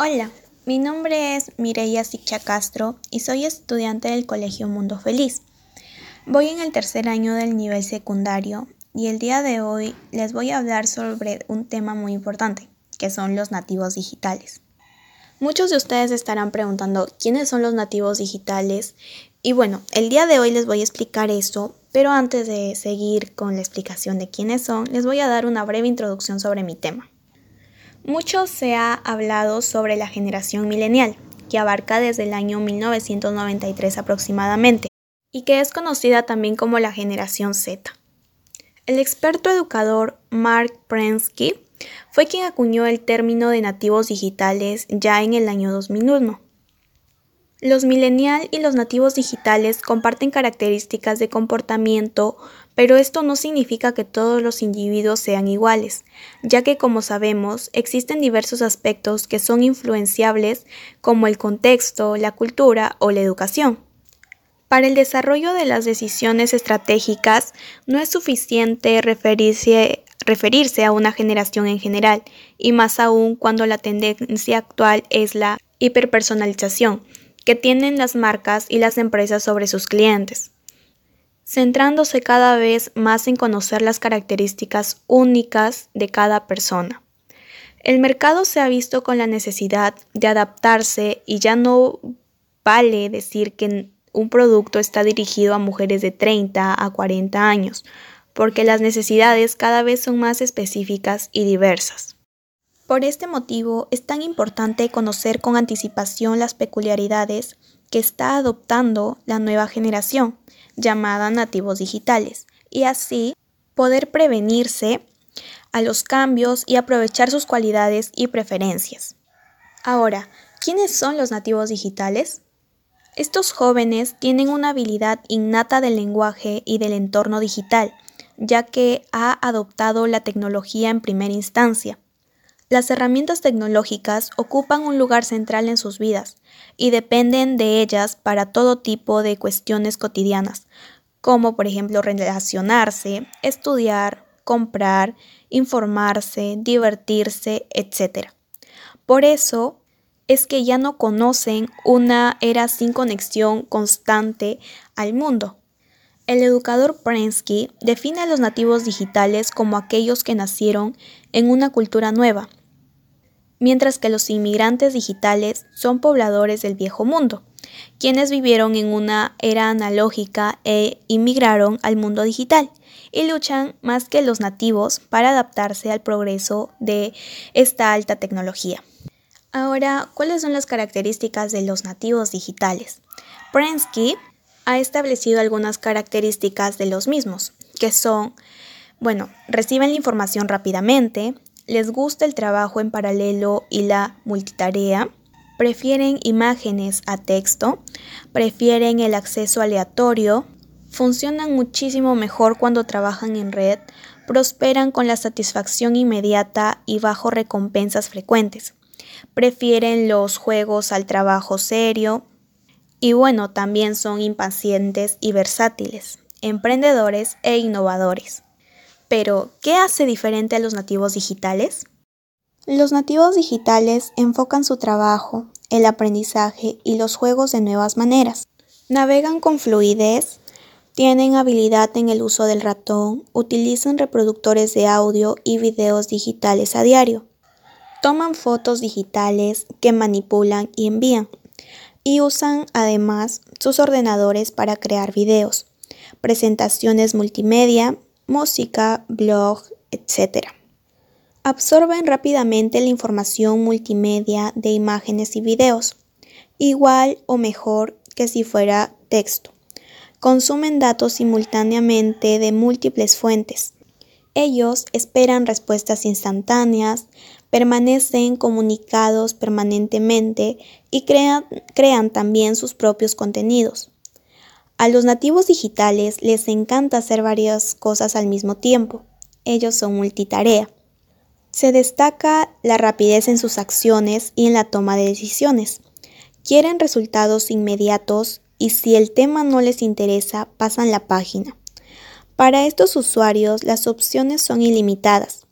Hola, mi nombre es Mireia Sicha Castro y soy estudiante del Colegio Mundo Feliz. Voy en el tercer año del nivel secundario y el día de hoy les voy a hablar sobre un tema muy importante, que son los nativos digitales. Muchos de ustedes estarán preguntando quiénes son los nativos digitales y bueno, el día de hoy les voy a explicar eso, pero antes de seguir con la explicación de quiénes son, les voy a dar una breve introducción sobre mi tema. Mucho se ha hablado sobre la generación milenial, que abarca desde el año 1993 aproximadamente, y que es conocida también como la generación Z. El experto educador Mark Prensky fue quien acuñó el término de nativos digitales ya en el año 2001 los millennial y los nativos digitales comparten características de comportamiento, pero esto no significa que todos los individuos sean iguales, ya que como sabemos existen diversos aspectos que son influenciables como el contexto, la cultura o la educación. Para el desarrollo de las decisiones estratégicas no es suficiente referirse, referirse a una generación en general, y más aún cuando la tendencia actual es la hiperpersonalización, que tienen las marcas y las empresas sobre sus clientes, centrándose cada vez más en conocer las características únicas de cada persona. El mercado se ha visto con la necesidad de adaptarse y ya no vale decir que un producto está dirigido a mujeres de 30 a 40 años, porque las necesidades cada vez son más específicas y diversas. Por este motivo es tan importante conocer con anticipación las peculiaridades que está adoptando la nueva generación, llamada nativos digitales, y así poder prevenirse a los cambios y aprovechar sus cualidades y preferencias. Ahora, ¿quiénes son los nativos digitales? Estos jóvenes tienen una habilidad innata del lenguaje y del entorno digital, ya que ha adoptado la tecnología en primera instancia las herramientas tecnológicas ocupan un lugar central en sus vidas y dependen de ellas para todo tipo de cuestiones cotidianas, como por ejemplo relacionarse, estudiar, comprar, informarse, divertirse, etc. Por eso es que ya no conocen una era sin conexión constante al mundo. El educador Prensky define a los nativos digitales como aquellos que nacieron en una cultura nueva, mientras que los inmigrantes digitales son pobladores del viejo mundo, quienes vivieron en una era analógica e inmigraron al mundo digital y luchan más que los nativos para adaptarse al progreso de esta alta tecnología. Ahora, ¿cuáles son las características de los nativos digitales? Prensky ha establecido algunas características de los mismos, que son, bueno, reciben la información rápidamente, les gusta el trabajo en paralelo y la multitarea, prefieren imágenes a texto, prefieren el acceso aleatorio, funcionan muchísimo mejor cuando trabajan en red, prosperan con la satisfacción inmediata y bajo recompensas frecuentes, prefieren los juegos al trabajo serio y bueno, también son impacientes y versátiles, emprendedores e innovadores. Pero, ¿qué hace diferente a los nativos digitales? Los nativos digitales enfocan su trabajo, el aprendizaje y los juegos de nuevas maneras. Navegan con fluidez, tienen habilidad en el uso del ratón, utilizan reproductores de audio y videos digitales a diario. Toman fotos digitales que manipulan y envían. Y usan además sus ordenadores para crear videos, presentaciones multimedia, música, blog, etc. Absorben rápidamente la información multimedia de imágenes y videos, igual o mejor que si fuera texto. Consumen datos simultáneamente de múltiples fuentes. Ellos esperan respuestas instantáneas, permanecen comunicados permanentemente y crean, crean también sus propios contenidos. A los nativos digitales les encanta hacer varias cosas al mismo tiempo. Ellos son multitarea. Se destaca la rapidez en sus acciones y en la toma de decisiones. Quieren resultados inmediatos y si el tema no les interesa, pasan la página. Para estos usuarios las opciones son ilimitadas.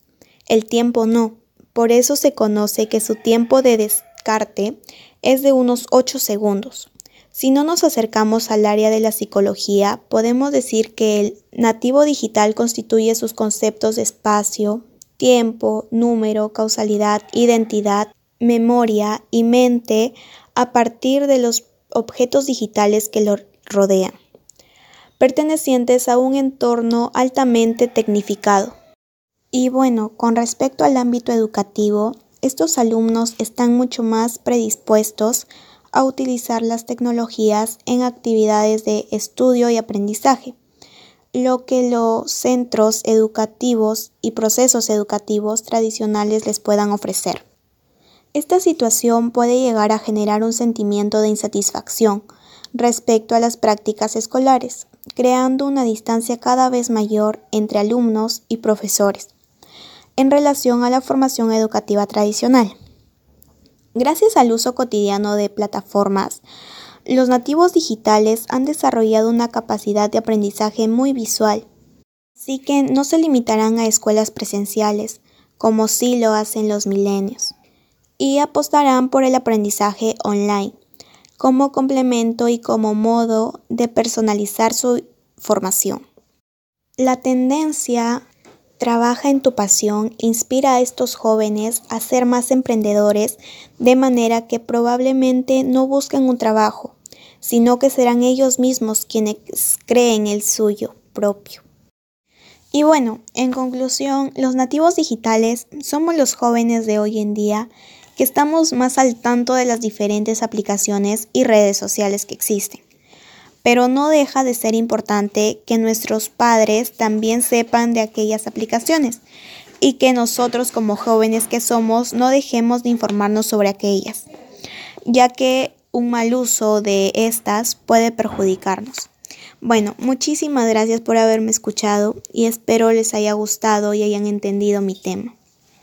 El tiempo no. Por eso se conoce que su tiempo de descarte es de unos 8 segundos. Si no nos acercamos al área de la psicología, podemos decir que el nativo digital constituye sus conceptos de espacio, tiempo, número, causalidad, identidad, memoria y mente a partir de los objetos digitales que lo rodean, pertenecientes a un entorno altamente tecnificado. Y bueno, con respecto al ámbito educativo, estos alumnos están mucho más predispuestos a utilizar las tecnologías en actividades de estudio y aprendizaje, lo que los centros educativos y procesos educativos tradicionales les puedan ofrecer. Esta situación puede llegar a generar un sentimiento de insatisfacción respecto a las prácticas escolares, creando una distancia cada vez mayor entre alumnos y profesores en relación a la formación educativa tradicional. Gracias al uso cotidiano de plataformas, los nativos digitales han desarrollado una capacidad de aprendizaje muy visual, así que no se limitarán a escuelas presenciales, como sí lo hacen los milenios, y apostarán por el aprendizaje online, como complemento y como modo de personalizar su formación. La tendencia Trabaja en tu pasión, inspira a estos jóvenes a ser más emprendedores de manera que probablemente no busquen un trabajo, sino que serán ellos mismos quienes creen el suyo propio. Y bueno, en conclusión, los nativos digitales somos los jóvenes de hoy en día que estamos más al tanto de las diferentes aplicaciones y redes sociales que existen pero no deja de ser importante que nuestros padres también sepan de aquellas aplicaciones y que nosotros como jóvenes que somos no dejemos de informarnos sobre aquellas, ya que un mal uso de estas puede perjudicarnos. Bueno, muchísimas gracias por haberme escuchado y espero les haya gustado y hayan entendido mi tema.